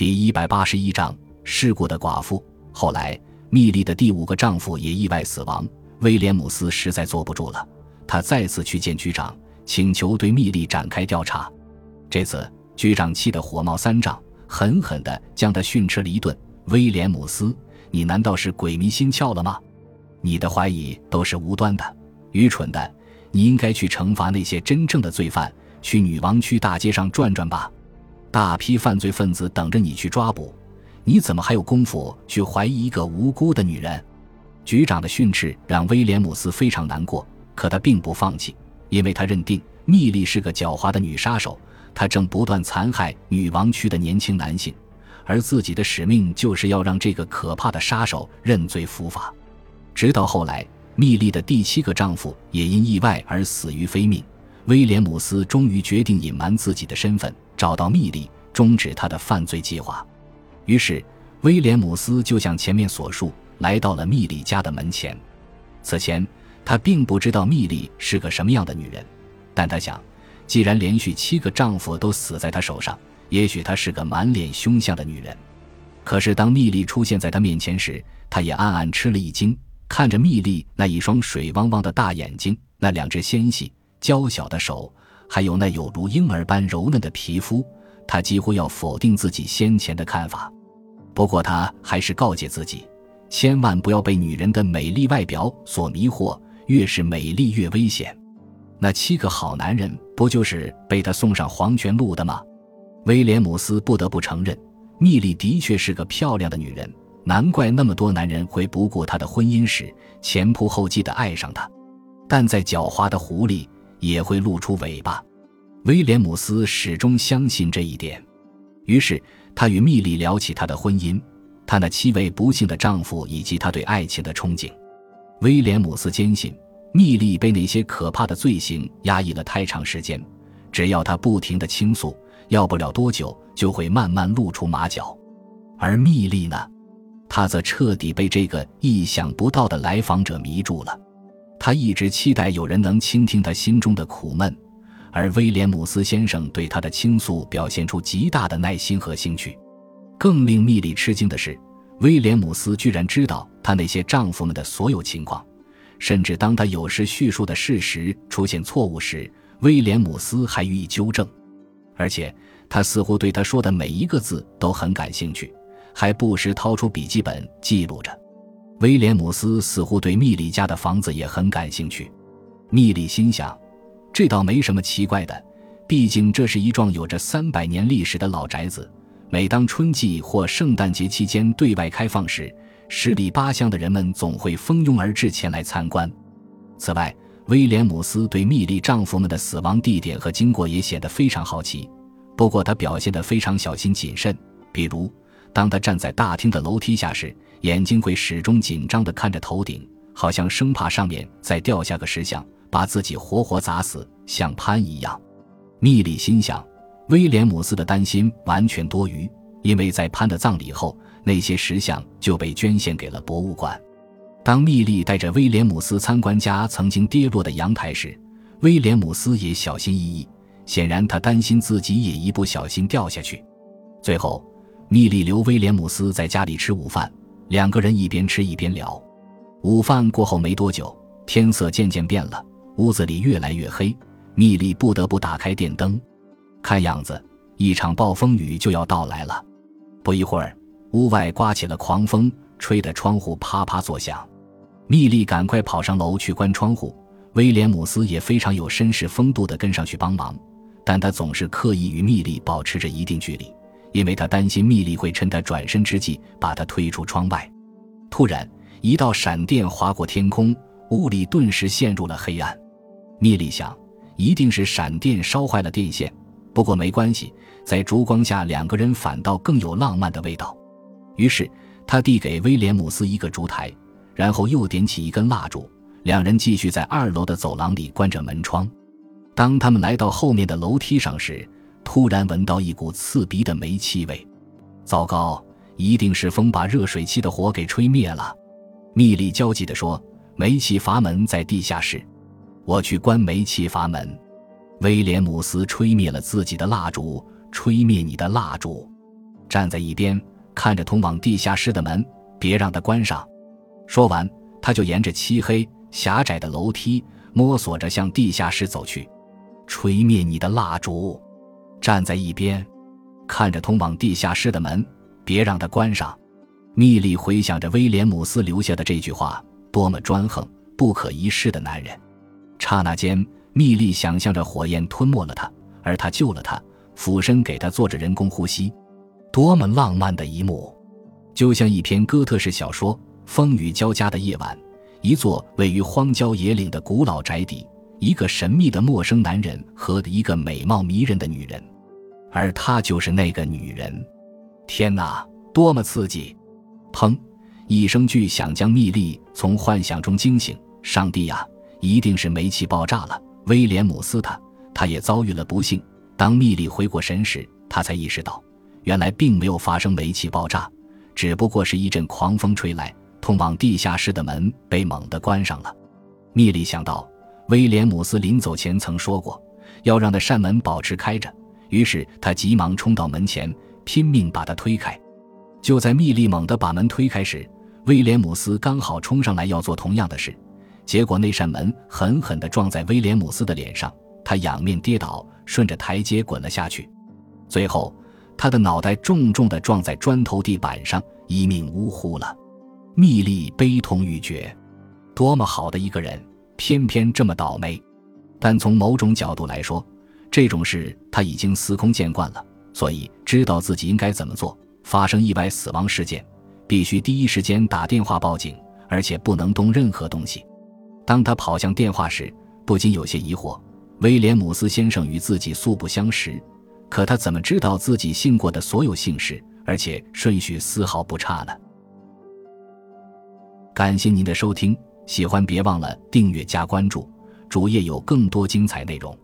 第一百八十一章事故的寡妇。后来，密莉的第五个丈夫也意外死亡。威廉姆斯实在坐不住了，他再次去见局长，请求对密莉展开调查。这次，局长气得火冒三丈，狠狠地将他训斥了一顿。威廉姆斯，你难道是鬼迷心窍了吗？你的怀疑都是无端的、愚蠢的。你应该去惩罚那些真正的罪犯，去女王区大街上转转吧。大批犯罪分子等着你去抓捕，你怎么还有功夫去怀疑一个无辜的女人？局长的训斥让威廉姆斯非常难过，可他并不放弃，因为他认定密莉是个狡猾的女杀手，她正不断残害女王区的年轻男性，而自己的使命就是要让这个可怕的杀手认罪伏法。直到后来，密莉的第七个丈夫也因意外而死于非命，威廉姆斯终于决定隐瞒自己的身份。找到密莉，终止他的犯罪计划。于是，威廉姆斯就像前面所述，来到了密莉家的门前。此前，他并不知道密莉是个什么样的女人，但他想，既然连续七个丈夫都死在她手上，也许她是个满脸凶相的女人。可是，当密莉出现在他面前时，他也暗暗吃了一惊。看着密莉那一双水汪汪的大眼睛，那两只纤细娇小的手。还有那有如婴儿般柔嫩的皮肤，他几乎要否定自己先前的看法。不过他还是告诫自己，千万不要被女人的美丽外表所迷惑，越是美丽越危险。那七个好男人不就是被他送上黄泉路的吗？威廉姆斯不得不承认，蜜莉的确是个漂亮的女人，难怪那么多男人会不顾她的婚姻史，前仆后继地爱上她。但在狡猾的狐狸。也会露出尾巴。威廉姆斯始终相信这一点，于是他与蜜莉聊起他的婚姻，他那七位不幸的丈夫以及他对爱情的憧憬。威廉姆斯坚信，蜜莉被那些可怕的罪行压抑了太长时间，只要他不停的倾诉，要不了多久就会慢慢露出马脚。而蜜莉呢，她则彻底被这个意想不到的来访者迷住了。他一直期待有人能倾听他心中的苦闷，而威廉姆斯先生对他的倾诉表现出极大的耐心和兴趣。更令密莉吃惊的是，威廉姆斯居然知道他那些丈夫们的所有情况，甚至当他有时叙述的事实出现错误时，威廉姆斯还予以纠正。而且他似乎对他说的每一个字都很感兴趣，还不时掏出笔记本记录着。威廉姆斯似乎对密里家的房子也很感兴趣。密里心想，这倒没什么奇怪的，毕竟这是一幢有着三百年历史的老宅子。每当春季或圣诞节期间对外开放时，十里八乡的人们总会蜂拥而至前来参观。此外，威廉姆斯对密莉丈夫们的死亡地点和经过也显得非常好奇。不过，他表现得非常小心谨慎，比如。当他站在大厅的楼梯下时，眼睛会始终紧张地看着头顶，好像生怕上面再掉下个石像，把自己活活砸死，像潘一样。密莉心想，威廉姆斯的担心完全多余，因为在潘的葬礼后，那些石像就被捐献给了博物馆。当密莉带着威廉姆斯参观家曾经跌落的阳台时，威廉姆斯也小心翼翼，显然他担心自己也一不小心掉下去。最后。密莉留威廉姆斯在家里吃午饭，两个人一边吃一边聊。午饭过后没多久，天色渐渐变了，屋子里越来越黑。密莉不得不打开电灯，看样子一场暴风雨就要到来了。不一会儿，屋外刮起了狂风，吹得窗户啪啪作响。密莉赶快跑上楼去关窗户，威廉姆斯也非常有绅士风度地跟上去帮忙，但他总是刻意与密莉保持着一定距离。因为他担心蜜莉会趁他转身之际把他推出窗外。突然，一道闪电划过天空，屋里顿时陷入了黑暗。蜜莉想，一定是闪电烧坏了电线。不过没关系，在烛光下，两个人反倒更有浪漫的味道。于是，他递给威廉姆斯一个烛台，然后又点起一根蜡烛。两人继续在二楼的走廊里关着门窗。当他们来到后面的楼梯上时，突然闻到一股刺鼻的煤气味，糟糕！一定是风把热水器的火给吹灭了。密莉焦急地说：“煤气阀门在地下室，我去关煤气阀门。”威廉姆斯吹灭了自己的蜡烛，吹灭你的蜡烛。站在一边，看着通往地下室的门，别让它关上。说完，他就沿着漆黑狭窄的楼梯摸索着向地下室走去。吹灭你的蜡烛，站在一边，看着通往地下室的门，别让它关上。蜜莉回想着威廉姆斯留下的这句话，多么专横、不可一世的男人！刹那间，蜜莉想象着火焰吞没了他，而他救了他，俯身给他做着人工呼吸，多么浪漫的一幕！就像一篇哥特式小说。风雨交加的夜晚，一座位于荒郊野岭的古老宅邸，一个神秘的陌生男人和一个美貌迷人的女人，而她就是那个女人。天哪，多么刺激！砰！一声巨响将蜜莉从幻想中惊醒。上帝呀，一定是煤气爆炸了！威廉姆斯他，他也遭遇了不幸。当蜜莉回过神时，他才意识到，原来并没有发生煤气爆炸，只不过是一阵狂风吹来。通往地下室的门被猛地关上了。蜜莉想到，威廉姆斯临走前曾说过，要让那扇门保持开着。于是他急忙冲到门前，拼命把它推开。就在密莉猛地把门推开时，威廉姆斯刚好冲上来要做同样的事，结果那扇门狠狠地撞在威廉姆斯的脸上，他仰面跌倒，顺着台阶滚了下去。最后，他的脑袋重重地撞在砖头地板上，一命呜呼了。蜜莉悲痛欲绝，多么好的一个人，偏偏这么倒霉。但从某种角度来说，这种事他已经司空见惯了，所以知道自己应该怎么做。发生意外死亡事件，必须第一时间打电话报警，而且不能动任何东西。当他跑向电话时，不禁有些疑惑：威廉姆斯先生与自己素不相识，可他怎么知道自己姓过的所有姓氏，而且顺序丝毫不差呢？感谢您的收听，喜欢别忘了订阅加关注，主页有更多精彩内容。